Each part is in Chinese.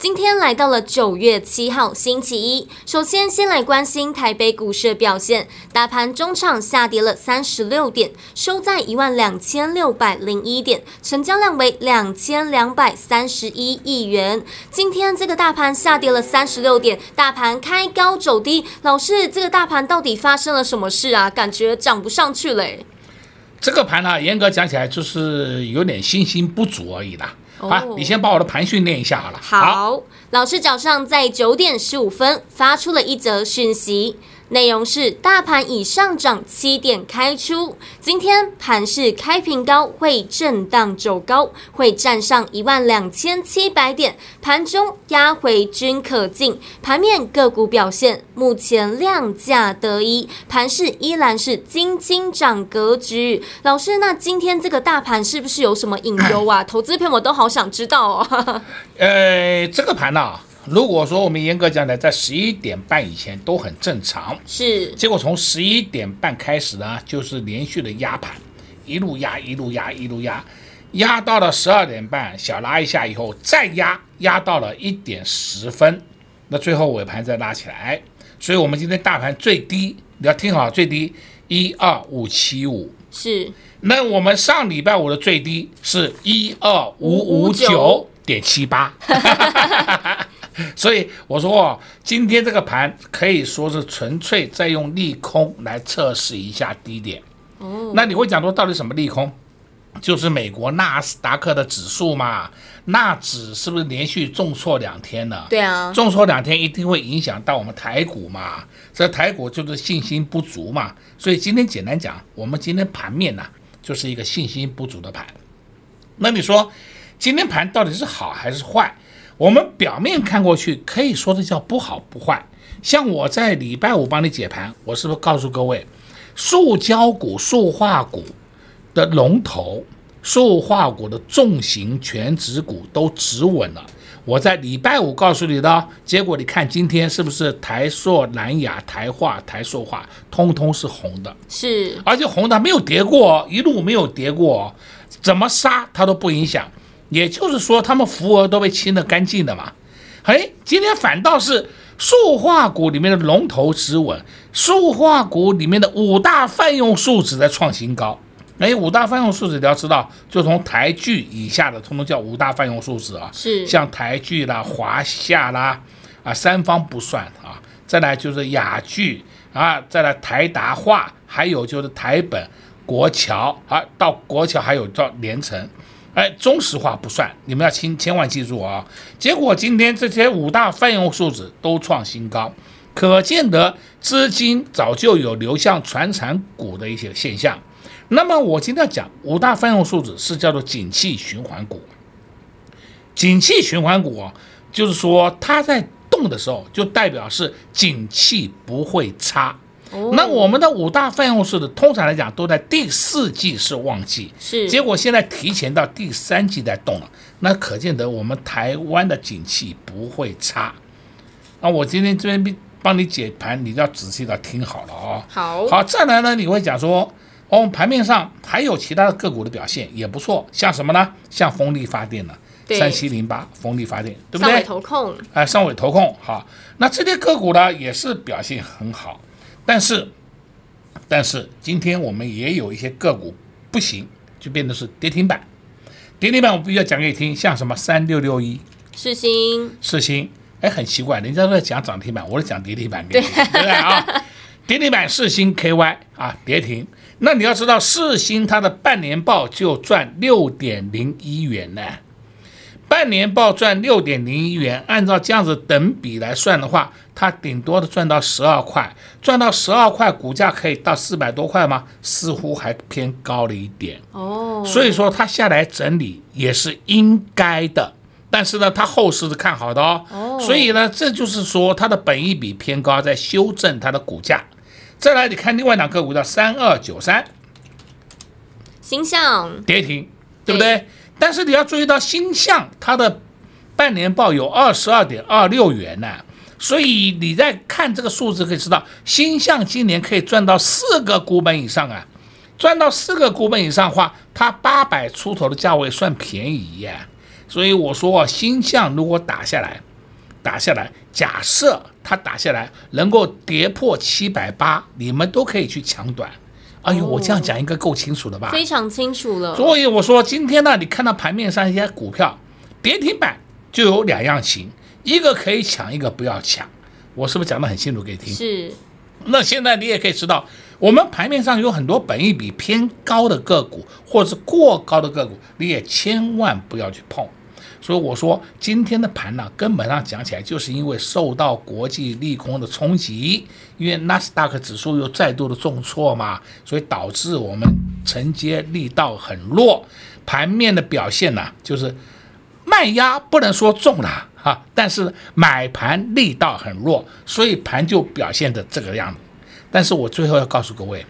今天来到了九月七号星期一，首先先来关心台北股市的表现，大盘中场下跌了三十六点，收在一万两千六百零一点，成交量为两千两百三十一亿元。今天这个大盘下跌了三十六点，大盘开高走低，老师，这个大盘到底发生了什么事啊？感觉涨不上去嘞。这个盘呢，严格讲起来就是有点信心不足而已啦。好，你先把我的盘训练一下好了。好，好，老师早上在九点十五分发出了一则讯息。内容是大盘已上涨七点开出，今天盘市开平高，会震荡走高，会站上一万两千七百点，盘中压回均可进。盘面个股表现，目前量价得一，盘市依然是金金涨格局。老师，那今天这个大盘是不是有什么隐忧啊？投资朋友我都好想知道哦。呃，这个盘呢、啊？如果说我们严格讲呢，在十一点半以前都很正常，是。结果从十一点半开始呢，就是连续的压盘，一路压，一路压，一路压，压到了十二点半，小拉一下以后再压，压到了一点十分，那最后尾盘再拉起来。所以我们今天大盘最低，你要听好，最低一二五七五，是。那我们上礼拜五的最低是一二五五九点七八。所以我说哦，今天这个盘可以说是纯粹在用利空来测试一下低点。哦，那你会讲说到底什么利空？就是美国纳斯达克的指数嘛，纳指是不是连续重挫两天了？对啊，重挫两天一定会影响到我们台股嘛。这台股就是信心不足嘛。所以今天简单讲，我们今天盘面呢，就是一个信心不足的盘。那你说今天盘到底是好还是坏？我们表面看过去，可以说的叫不好不坏。像我在礼拜五帮你解盘，我是不是告诉各位，塑胶股、塑化股的龙头、塑化股的重型全值股都止稳了？我在礼拜五告诉你的，结果你看今天是不是台塑、南亚、台化、台塑化，通通是红的？是，而且红的没有跌过，一路没有跌过，怎么杀它都不影响。也就是说，他们浮额都被清得干净的嘛。哎，今天反倒是塑化股里面的龙头止稳，塑化股里面的五大泛用树脂在创新高。哎，五大泛用树脂你要知道，就从台剧以下的，通通叫五大泛用树脂啊。是，像台剧啦、华夏啦，啊，三方不算啊。再来就是雅聚啊，再来台达化，还有就是台本、国桥啊，到国桥还有到连成。哎，中石化不算，你们要千千万记住啊！结果今天这些五大泛用数字都创新高，可见得资金早就有流向传产股的一些现象。那么我今天要讲五大泛用数字是叫做景气循环股，景气循环股啊，就是说它在动的时候，就代表是景气不会差。那我们的五大泛用式的通常来讲都在第四季是旺季，是，结果现在提前到第三季在动了，那可见得我们台湾的景气不会差。那我今天这边帮你解盘，你要仔细的听好了哦。好，好，再来呢，你会讲说，哦，盘面上还有其他的个股的表现也不错，像什么呢？像风力发电的，三七零八风力发电，对不对？上尾投控，哎，上尾投控，好，那这些个股呢也是表现很好。但是，但是今天我们也有一些个股不行，就变成是跌停板。跌停板我必须要讲给你听，像什么三六六一世星，世星，哎，很奇怪，人家都在讲涨停板，我在讲跌停板给你听，对不对啊？跌停板世星 KY 啊，跌停。那你要知道，世星它的半年报就赚六点零一元呢，半年报赚六点零一元，按照这样子等比来算的话，它顶多的赚到十二块，赚到十二块，股价可以到四百多块吗？似乎还偏高了一点哦。所以说它下来整理也是应该的，但是呢，它后市是看好的哦。哦。所以呢，这就是说它的本益比偏高，在修正它的股价。再来，你看另外两个股叫三二九三，形象跌停，对不对？对但是你要注意到，星象它的半年报有二十二点二六元呢，所以你在看这个数字可以知道，星象今年可以赚到四个股本以上啊，赚到四个股本以上的话，它八百出头的价位算便宜呀。所以我说，星象如果打下来，打下来，假设它打下来能够跌破七百八，你们都可以去抢短。哎呦，我这样讲应该够清楚了吧？非常清楚了。所以我说今天呢，你看到盘面上一些股票跌停板，就有两样情，一个可以抢，一个不要抢。我是不是讲得很清楚给你听？是。那现在你也可以知道，我们盘面上有很多本益比偏高的个股，或者是过高的个股，你也千万不要去碰。所以我说今天的盘呢，根本上讲起来，就是因为受到国际利空的冲击，因为纳斯达克指数又再度的重挫嘛，所以导致我们承接力道很弱，盘面的表现呢，就是卖压不能说重了哈，但是买盘力道很弱，所以盘就表现的这个样子。但是我最后要告诉各位，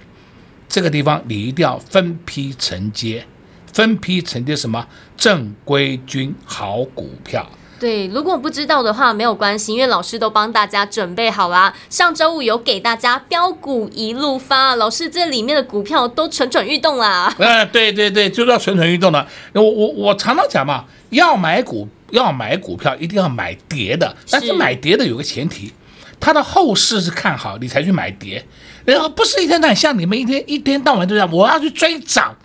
这个地方你一定要分批承接。分批承接什么正规军好股票？对，如果不知道的话没有关系，因为老师都帮大家准备好啦。上周五有给大家标股一路发，老师这里面的股票都蠢蠢欲动啦。呃，对对对，就是要蠢蠢欲动的。我我我常常讲嘛，要买股要买股票一定要买跌的，但是买跌的有个前提，它的后市是看好，你才去买跌，然后不是一天到晚像你们一天一天到晚都这样，我要去追涨。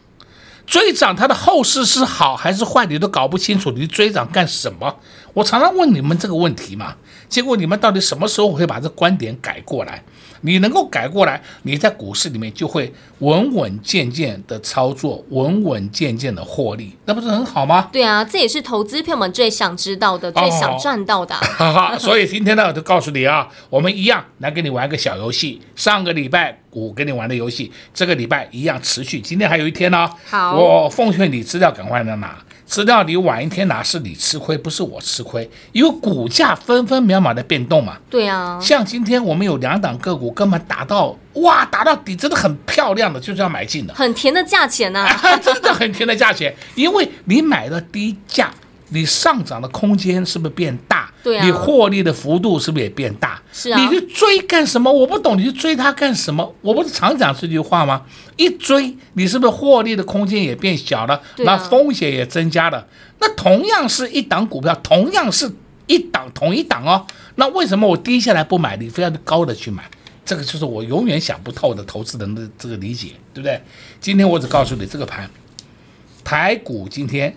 追涨它的后市是好还是坏，你都搞不清楚，你追涨干什么？我常常问你们这个问题嘛，结果你们到底什么时候会把这观点改过来？你能够改过来，你在股市里面就会稳稳健健的操作，稳稳健健的获利，那不是很好吗？对啊，这也是投资朋友们最想知道的，最想赚到的。哈哈，所以今天呢，我就告诉你啊，我们一样来跟你玩个小游戏。上个礼拜五跟你玩的游戏，这个礼拜一样持续，今天还有一天呢。好，我奉劝你资料赶快来拿。资料你晚一天拿是你吃亏，不是我吃亏，因为股价分分秒秒的变动嘛。对啊，像今天我们有两档个股，根本打到哇，打到底，真的很漂亮的，就是要买进的，很甜的价钱呐、啊，真的很甜的价钱，因为你买了低价。你上涨的空间是不是变大？对啊。你获利的幅度是不是也变大？是啊。你去追干什么？我不懂，你去追它干什么？我不是常讲这句话吗？一追，你是不是获利的空间也变小了？那、啊、风险也增加了。那同样是一档股票，同样是一档同一档哦。那为什么我低下来不买，你非要高的去买？这个就是我永远想不透的投资人的这个理解，对不对？今天我只告诉你这个盘，台股今天。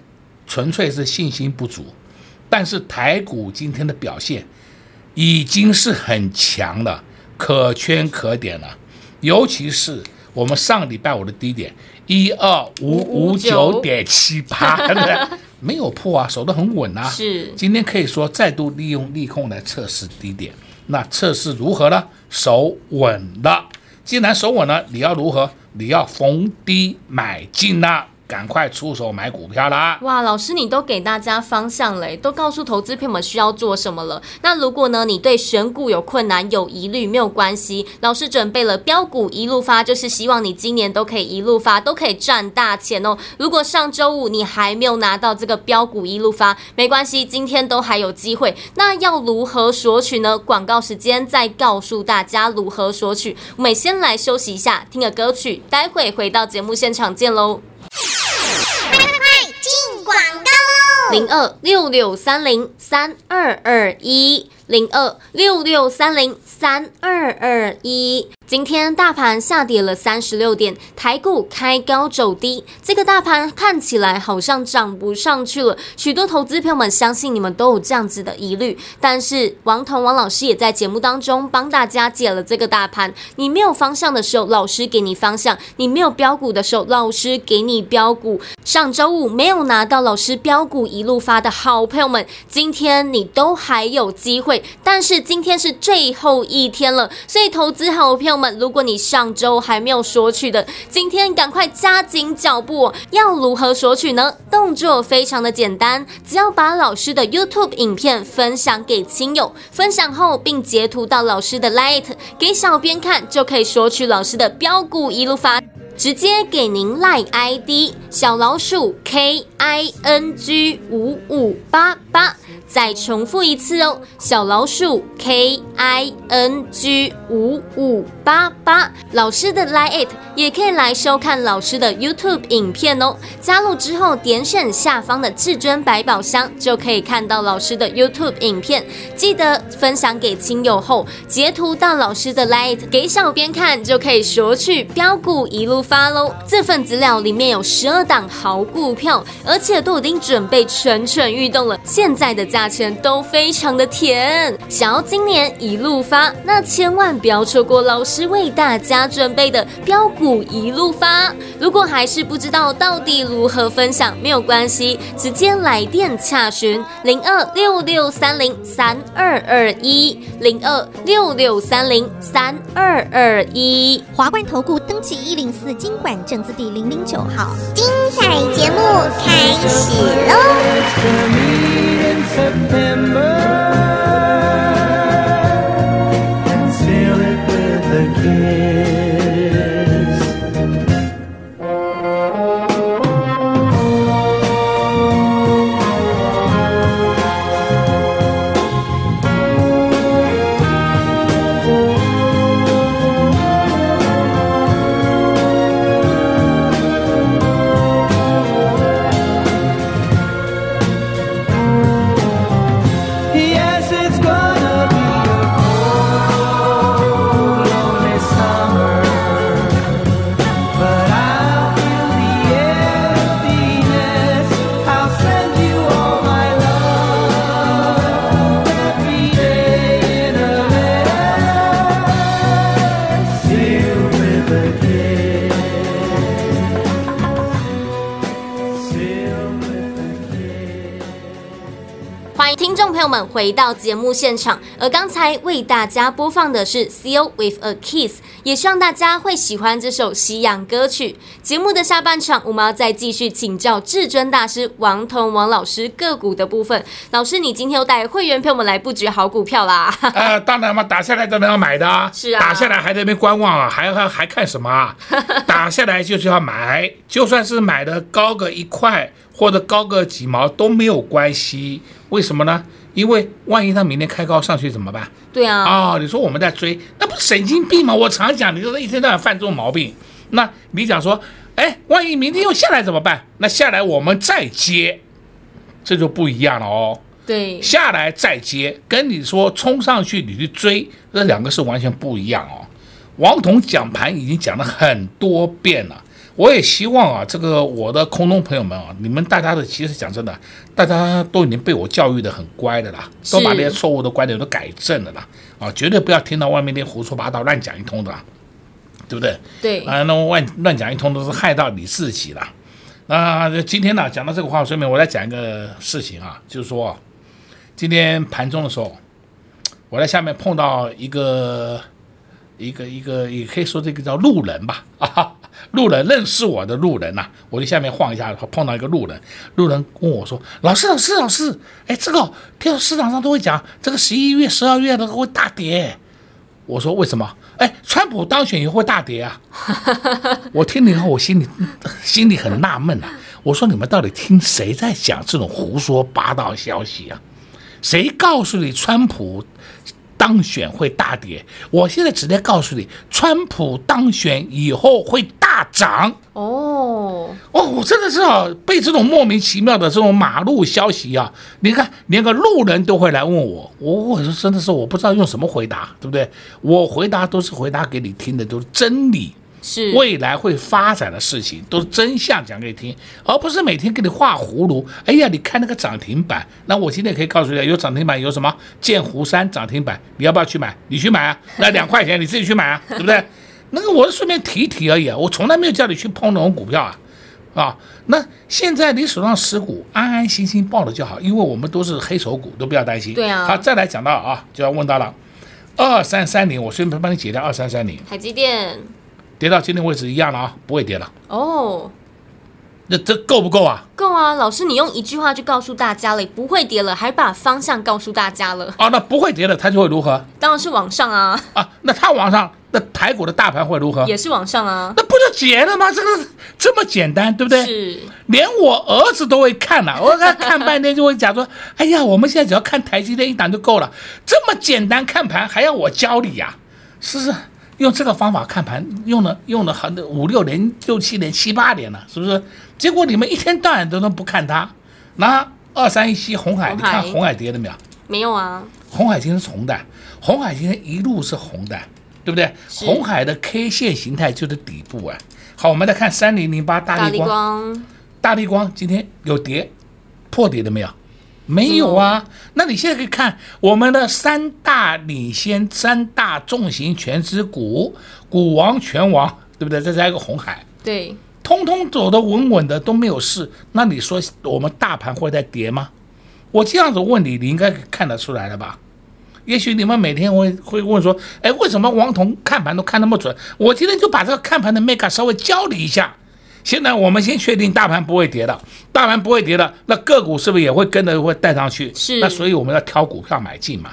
纯粹是信心不足，但是台股今天的表现已经是很强了，可圈可点了。尤其是我们上礼拜五的低点一二五五九点七八，对不对？没有破啊，守得很稳啊。是，今天可以说再度利用利空来测试低点，那测试如何呢？守稳了。既然守稳了，你要如何？你要逢低买进啊。赶快出手买股票啦！哇，老师，你都给大家方向嘞，都告诉投资朋友们需要做什么了。那如果呢，你对选股有困难、有疑虑，没有关系，老师准备了标股一路发，就是希望你今年都可以一路发，都可以赚大钱哦。如果上周五你还没有拿到这个标股一路发，没关系，今天都还有机会。那要如何索取呢？广告时间再告诉大家如何索取。我们先来休息一下，听个歌曲，待会回到节目现场见喽。零二六六三零三二二一。零二六六三零三二二一。今天大盘下跌了三十六点，台股开高走低，这个大盘看起来好像涨不上去了。许多投资朋友们相信你们都有这样子的疑虑，但是王彤王老师也在节目当中帮大家解了这个大盘。你没有方向的时候，老师给你方向；你没有标股的时候，老师给你标股。上周五没有拿到老师标股一路发的好朋友们，今天你都还有机会，但是今天是最后一天了，所以投资好的朋友们，如果你上周还没有索取的，今天赶快加紧脚步。要如何索取呢？动作非常的简单，只要把老师的 YouTube 影片分享给亲友，分享后并截图到老师的 Light 给小编看，就可以索取老师的标股一路发。直接给您 LINE ID 小老鼠 K I N G 五五八八，再重复一次哦，小老鼠 K I N G 五五八八。老师的 LINE it 也可以来收看老师的 YouTube 影片哦。加入之后点选下方的至尊百宝箱，就可以看到老师的 YouTube 影片。记得分享给亲友后，截图到老师的 LINE it 给小编看，就可以索取标股一路发喽！这份资料里面有十二档好股票，而且都已经准备蠢蠢欲动了。现在的价价钱都非常的甜，想要今年一路发，那千万不要错过老师为大家准备的标股一路发。如果还是不知道到底如何分享，没有关系，直接来电洽询零二六六三零三二二一零二六六三零三二二一华冠投顾登记一零四经管证字第零零九号，精彩节目开始喽！朋友们回到节目现场，而刚才为大家播放的是《Seal with a Kiss》，也希望大家会喜欢这首西洋歌曲。节目的下半场，我们要再继续请教至尊大师王彤王老师个股的部分。老师，你今天又带会员朋友们来布局好股票啦？呃，当然嘛，打下来当然要买的啊。是啊，打下来还在那边观望啊，还还还看什么啊？打下来就是要买，就算是买的高个一块或者高个几毛都没有关系。为什么呢？因为万一他明天开高上去怎么办？对啊，啊、哦，你说我们在追，那不是神经病吗？我常讲，你说他一天到晚犯这种毛病。那你讲说，哎，万一明天又下来怎么办？那下来我们再接，这就不一样了哦。对，下来再接，跟你说冲上去你去追，这两个是完全不一样哦。王彤讲盘已经讲了很多遍了。我也希望啊，这个我的空中朋友们啊，你们大家的其实讲真的，大家都已经被我教育的很乖的啦，都把那些错误的观点都改正了啦，啊，绝对不要听到外面那胡说八道、乱讲一通的啦，对不对？对啊，那乱乱讲一通都是害到你自己了。那今天呢，讲到这个话，顺便我来讲一个事情啊，就是说，今天盘中的时候，我在下面碰到一个一个一个，也可以说这个叫路人吧，啊。路人认识我的路人呐、我就下面晃一下，碰到一个路人，路人问我说：“老师，老师，老师，哎，这个听说市场上都会讲，这个十一月、十二月的会大跌。”我说：“为什么？哎，川普当选以后会大跌啊？”我听了以后，我心里心里很纳闷啊。我说：“你们到底听谁在讲这种胡说八道消息啊？谁告诉你川普？”当选会大跌，我现在直接告诉你，川普当选以后会大大涨。哦哦，我真的是啊，被这种莫名其妙的这种马路消息啊，你看连个路人都会来问我，我我说真的是我不知道用什么回答，对不对？我回答都是回答给你听的，都是真理。是未来会发展的事情，都是真相讲给你听，而不是每天给你画葫芦。哎呀，你看那个涨停板，那我今天可以告诉你，有涨停板，有什么剑湖山涨停板，你要不要去买？你去买啊，那两块钱你自己去买啊，对不对？那个我是顺便提一提而已啊，我从来没有叫你去碰那种股票啊，啊，那现在你手上持股，安安心心抱着就好，因为我们都是黑手股，都不要担心。对啊。好，再来讲到啊，就要问到了二三三零，我顺便帮你解掉二三三零，台积电。跌到今天位置一样了啊，不会跌了。哦，那这够不够啊？够啊！老师，你用一句话就告诉大家了，不会跌了，还把方向告诉大家了。啊，那不会跌了，它就会如何？当然是往上啊。啊，那它往上，那台股的大盘会如何？也是往上啊。那不就结了吗？这个这么简单，对不对？是。连我儿子都会看了，我看看半天就会讲说：“哎呀，我们现在只要看台积电一档就够了。”这么简单看盘还要我教你呀？是不是？用这个方法看盘，用了用了很多五六年、六七年、七八年了，是不是？结果你们一天到晚都能不看它。那二三一七红海，你看红海跌了没有？没有啊。红海今天是红的，红海今天一路是红的，对不对？红海的 K 线形态就是底部啊。好，我们再看三零零八大立光，大立光今天有跌，破底了没有？没有啊，那你现在可以看我们的三大领先、三大重型权值股，股王、全王，对不对？再加一个红海，对，通通走得稳稳的，都没有事。那你说我们大盘会在跌吗？我这样子问你，你应该看得出来了吧？也许你们每天会会问说，哎，为什么王彤看盘都看那么准？我今天就把这个看盘的 mega 稍微教你一下。现在我们先确定大盘不会跌的，大盘不会跌的，那个股是不是也会跟着会带上去？是。那所以我们要挑股票买进嘛。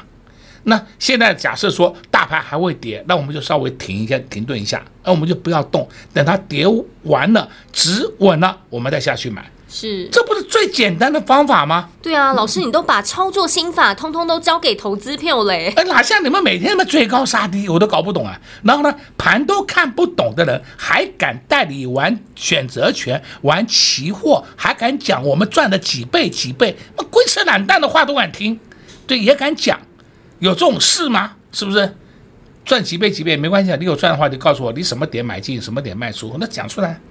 那现在假设说大盘还会跌，那我们就稍微停一下，停顿一下，那我们就不要动，等它跌完了止稳了，我们再下去买。是，这不是最简单的方法吗？对啊，老师，你都把操作心法通通都交给投资票嘞。哎，哪像你们每天那么追高杀低，我都搞不懂啊。然后呢，盘都看不懂的人，还敢带你玩选择权、玩期货，还敢讲我们赚了几倍几倍，那龟扯懒蛋的话都敢听，对，也敢讲，有这种事吗？是不是？赚几倍几倍没关系啊，你有赚的话，你告诉我你什么点买进，什么点卖出，那讲出来，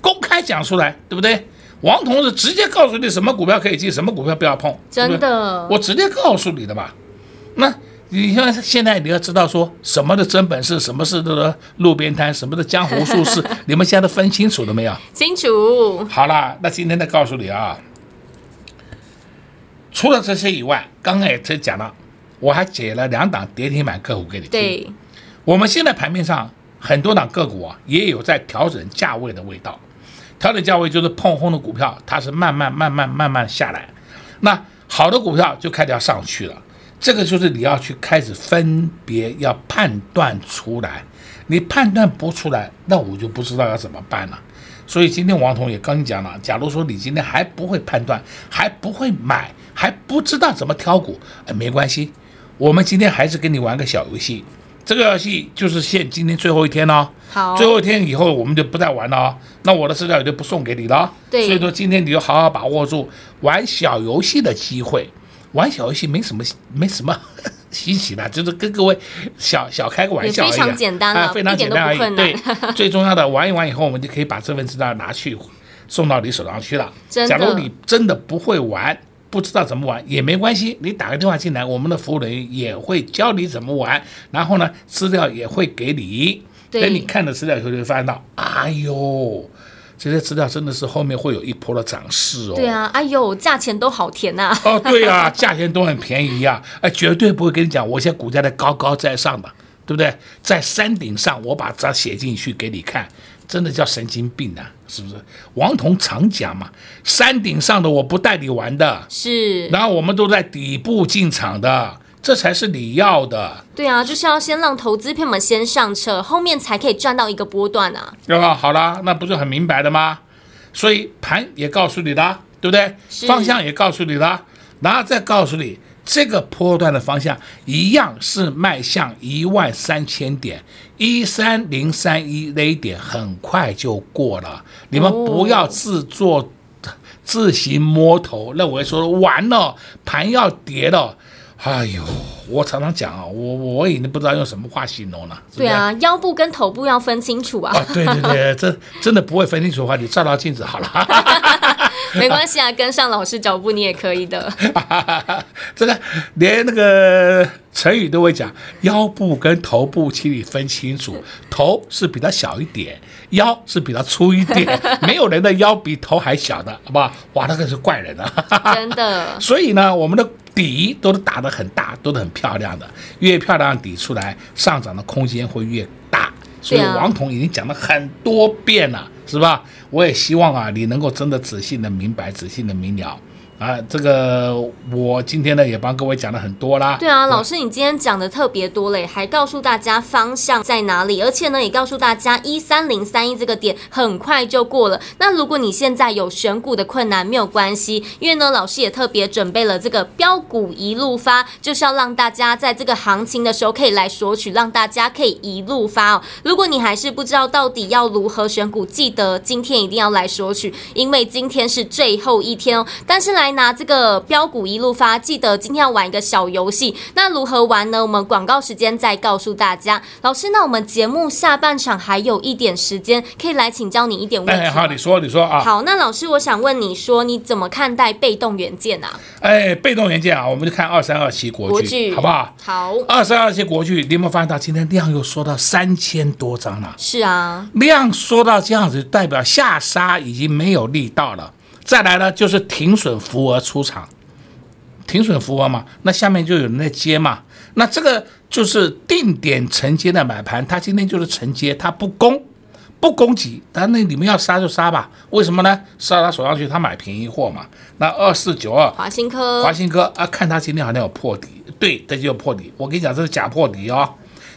公开讲出来，对不对？王同志直接告诉你什么股票可以进，什么股票不要碰，真的，我直接告诉你的吧。那你像现在你要知道说什么的真本事，什么是这个路边摊，什么的江湖术士，你们现在都分清楚了没有？清楚。好了，那今天再告诉你啊，除了这些以外，刚刚也才讲了，我还解了两档跌停板个股给你听。对，我们现在盘面上很多档个股啊，也有在调整价位的味道。调整价位就是碰红的股票，它是慢慢慢慢慢慢下来，那好的股票就开始要上去了。这个就是你要去开始分别要判断出来，你判断不出来，那我就不知道要怎么办了。所以今天王彤也跟你讲了，假如说你今天还不会判断，还不会买，还不知道怎么挑股，没关系，我们今天还是跟你玩个小游戏。这个游戏就是限今天最后一天哦，好，最后一天以后我们就不再玩了哦。那我的资料也就不送给你了。对，所以说今天你就好好把握住玩小游戏的机会。玩小游戏没什么没什么 稀奇的，就是跟各位小小开个玩笑而已，非常简单啊，非常简单而已。对，最重要的玩一玩以后，我们就可以把这份资料拿去送到你手上去了。假如你真的不会玩。不知道怎么玩也没关系，你打个电话进来，我们的服务人员也会教你怎么玩，然后呢，资料也会给你。等你看了资料以后，就会发现到，哎呦，这些资料真的是后面会有一波的涨势哦。对啊，哎呦，价钱都好甜呐、啊。哦，对啊，价钱都很便宜呀、啊，哎，绝对不会跟你讲，我现在股价在高高在上的，对不对？在山顶上，我把它写进去给你看。真的叫神经病啊，是不是？王彤常讲嘛，山顶上的我不带你玩的，是。然后我们都在底部进场的，这才是你要的。对啊，就是要先让投资朋友们先上车，后面才可以赚到一个波段啊。对吧？好啦，那不是很明白的吗？所以盘也告诉你啦，对不对？方向也告诉你啦，然后再告诉你这个波段的方向一样是迈向一万三千点，一三零三一那一点很快就过了，你们不要自作自行摸头，认为说完了盘要跌了。哎呦，我常常讲啊，我我已经不知道用什么话形容了。对啊，腰部跟头部要分清楚啊。啊，对对对，这真的不会分清楚的话，你照照镜子好了。没关系啊，跟上老师脚步你也可以的。这个连那个成语都会讲，腰部跟头部，请你分清楚，头是比较小一点，腰是比较粗一点，没有人的腰比头还小的，好不好？哇，那个是怪人啊！真的。所以呢，我们的。底都是打得很大，都是很漂亮的，越漂亮底出来，上涨的空间会越大。所以王彤已经讲了很多遍了，是吧？我也希望啊，你能够真的仔细的明白，仔细的明了。啊，这个我今天呢也帮各位讲了很多啦。对啊，老师，你今天讲的特别多嘞，还告诉大家方向在哪里，而且呢也告诉大家一三零三一这个点很快就过了。那如果你现在有选股的困难，没有关系，因为呢老师也特别准备了这个标股一路发，就是要让大家在这个行情的时候可以来索取，让大家可以一路发哦。如果你还是不知道到底要如何选股，记得今天一定要来索取，因为今天是最后一天哦。但是来。来拿这个标股一路发，记得今天要玩一个小游戏。那如何玩呢？我们广告时间再告诉大家。老师，那我们节目下半场还有一点时间，可以来请教你一点问题。哎，好，你说，你说啊。好，那老师，我想问你说，你怎么看待被动元件啊？哎，被动元件啊，我们就看二三二七国巨，好不好？好，二三二七国巨，你有没有发现到今天量又缩到三千多张了？是啊，量缩到这样子，代表下杀已经没有力道了。再来呢，就是停损浮额出场，停损浮额嘛，那下面就有人在接嘛，那这个就是定点承接的买盘，它今天就是承接，它不攻，不攻击，但那你们要杀就杀吧，为什么呢？杀他手上去，他买便宜货嘛。那二四九二华新科，华新科啊，看他今天好像有破底，对，这就有破底。我跟你讲，这是假破底哦，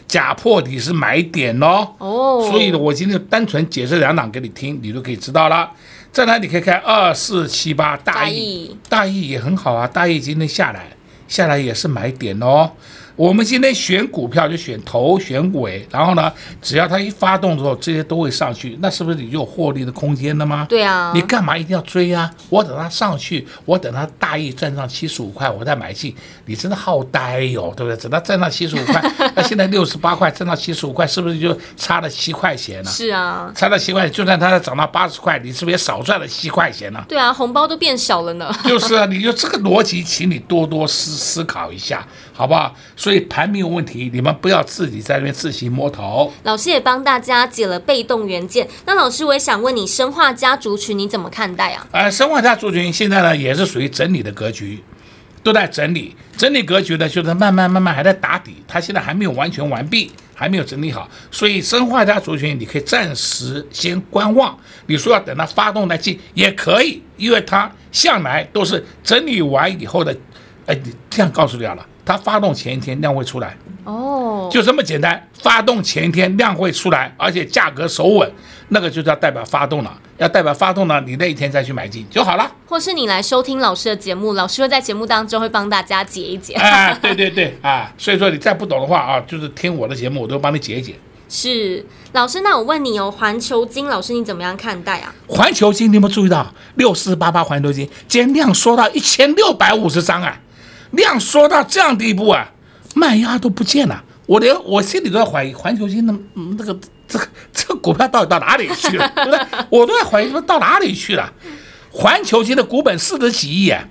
假破底是买点哦。哦，所以呢，我今天单纯解释两档给你听，你就可以知道了。再来，你可以看二四七八大益，大益也很好啊。大益今天下来，下来也是买点哦。我们今天选股票就选头选尾，然后呢，只要它一发动之后，这些都会上去，那是不是你就有获利的空间了吗？对啊，你干嘛一定要追啊？我等它上去，我等它大意赚上七十五块，我再买进。你真的好呆哟、哦，对不对？等它赚到七十五块，那现在六十八块，赚到七十五块，是不是就差了七块钱呢？是啊，差了七块钱，就算它涨到八十块，你是不是也少赚了七块钱呢？对啊，红包都变小了呢。就是啊，你就这个逻辑，请你多多思思考一下，好不好？所以盘没有问题，你们不要自己在那边自行摸头。老师也帮大家解了被动元件。那老师，我也想问你，生化家族群你怎么看待啊？呃，生化家族群现在呢也是属于整理的格局，都在整理。整理格局呢就是慢慢慢慢还在打底，它现在还没有完全完毕，还没有整理好。所以生化家族群你可以暂时先观望。你说要等它发动来进也可以，因为它向来都是整理完以后的。哎，你这样告诉你好了。它发动前一天量会出来哦，就这么简单。发动前一天量会出来，而且价格守稳，那个就叫代表发动了。要代表发动了，你那一天再去买进就好了。或是你来收听老师的节目，老师会在节目当中会帮大家解一解。啊，对对对啊，所以说你再不懂的话啊，就是听我的节目，我都帮你解一解。是老师，那我问你哦，环球金老师你怎么样看待啊？环球金，你有没有注意到六四八八环球金今天量缩到一千六百五十张啊？量缩到这样地步啊，卖压都不见了，我连我心里都在怀疑环球金的那个这个这个股票到底到哪里去了，对 不对？我都在怀疑说到哪里去了。环球金的股本四十几亿啊，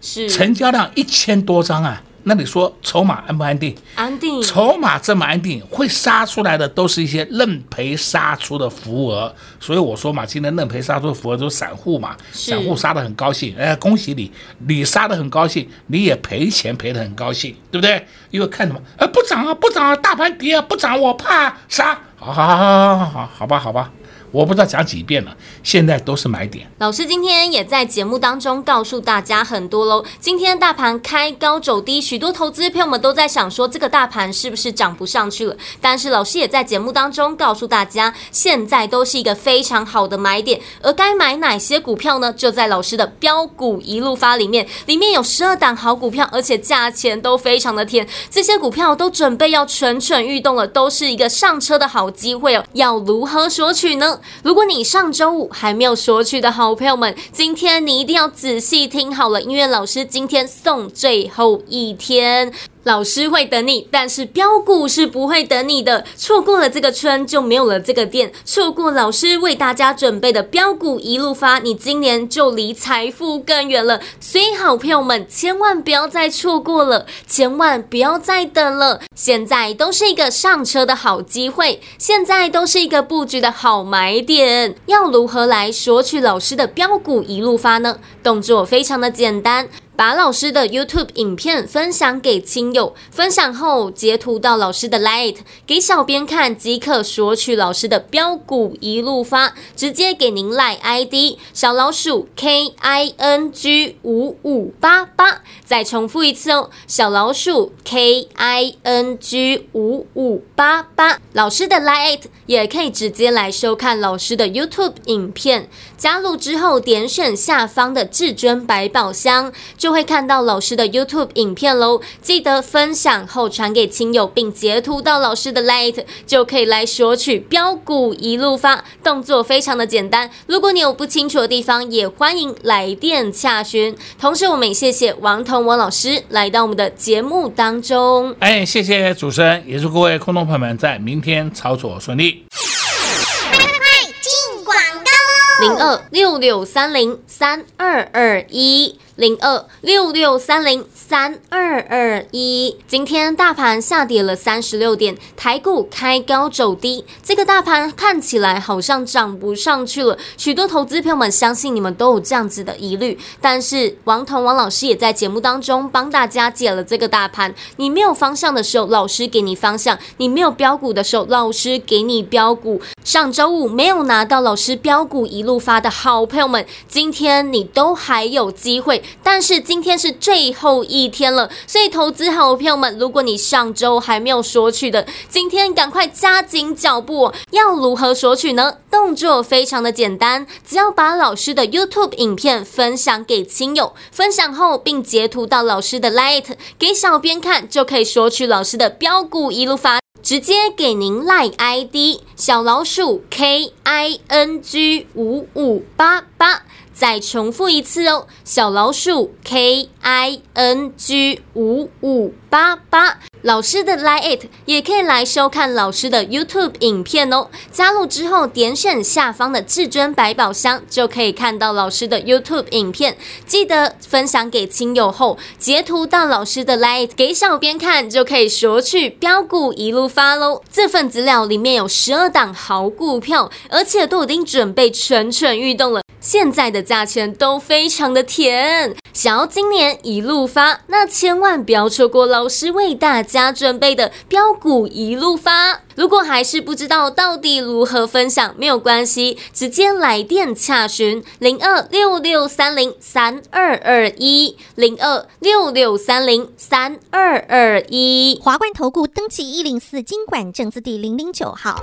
是成交量一千多张啊。那你说筹码安不安定？安定。筹码这么安定，会杀出来的都是一些认赔杀出的浮额。所以我说嘛，今天认赔杀出的浮额都是散户嘛，散户杀的很高兴，哎，恭喜你，你杀的很高兴，你也赔钱赔的很高兴，对不对？因为看什么？哎，不涨啊，不涨啊，大盘跌啊，不涨，我怕杀。好好好好好好，好吧好吧。我不知道讲几遍了，现在都是买点。老师今天也在节目当中告诉大家很多喽。今天大盘开高走低，许多投资朋友们都在想说，这个大盘是不是涨不上去了？但是老师也在节目当中告诉大家，现在都是一个非常好的买点。而该买哪些股票呢？就在老师的标股一路发里面，里面有十二档好股票，而且价钱都非常的甜。这些股票都准备要蠢蠢欲动了，都是一个上车的好机会哦。要如何索取呢？如果你上周五还没有索取的好朋友们，今天你一定要仔细听好了，音乐老师今天送最后一天。老师会等你，但是标股是不会等你的。错过了这个村，就没有了这个店；错过老师为大家准备的标股一路发，你今年就离财富更远了。所以，好朋友们，千万不要再错过了，千万不要再等了。现在都是一个上车的好机会，现在都是一个布局的好买点。要如何来索取老师的标股一路发呢？动作非常的简单。把老师的 YouTube 影片分享给亲友，分享后截图到老师的 Light 给小编看，即可索取老师的标股一路发，直接给您赖 ID 小老鼠 K I N G 五五八八，再重复一次哦，小老鼠 K I N G 五五八八，老师的 Light 也可以直接来收看老师的 YouTube 影片，加入之后点选下方的至尊百宝箱就。会看到老师的 YouTube 影片喽，记得分享后传给亲友，并截图到老师的 Light，就可以来索取标股一路发。动作非常的简单，如果你有不清楚的地方，也欢迎来电洽询。同时，我们也谢谢王彤王老师来到我们的节目当中。哎，谢谢主持人，也祝各位空洞朋友们在明天操作顺利。快快快，进广告喽！零二六六三零三二二一。零二六六三零三二二一，今天大盘下跌了三十六点，台股开高走低，这个大盘看起来好像涨不上去了。许多投资朋友们相信你们都有这样子的疑虑，但是王彤王老师也在节目当中帮大家解了这个大盘。你没有方向的时候，老师给你方向；你没有标股的时候，老师给你标股。上周五没有拿到老师标股一路发的好朋友们，今天你都还有机会。但是今天是最后一一天了，所以投资好的朋友们，如果你上周还没有索取的，今天赶快加紧脚步。要如何索取呢？动作非常的简单，只要把老师的 YouTube 影片分享给亲友，分享后并截图到老师的 Light 给小编看，就可以索取老师的标股一路发。直接给您 Line ID 小老鼠 K I N G 五五八八，再重复一次哦，小老鼠 K I N G 五五八八。老师的 Line 也可以来收看老师的 YouTube 影片哦。加入之后，点选下方的至尊百宝箱，就可以看到老师的 YouTube 影片。记得分享给亲友后，截图到老师的 Line 给小编看，就可以索取标股一路发喽。这份资料里面有十二档好股票，而且都已经准备蠢蠢欲动了。现在的价钱都非常的甜，想要今年一路发，那千万不要错过老师为大家准备的标股一路发。如果还是不知道到底如何分享，没有关系，直接来电洽询零二六六三零三二二一零二六六三零三二二一。华冠投顾登记一零四金管证字第零零九号。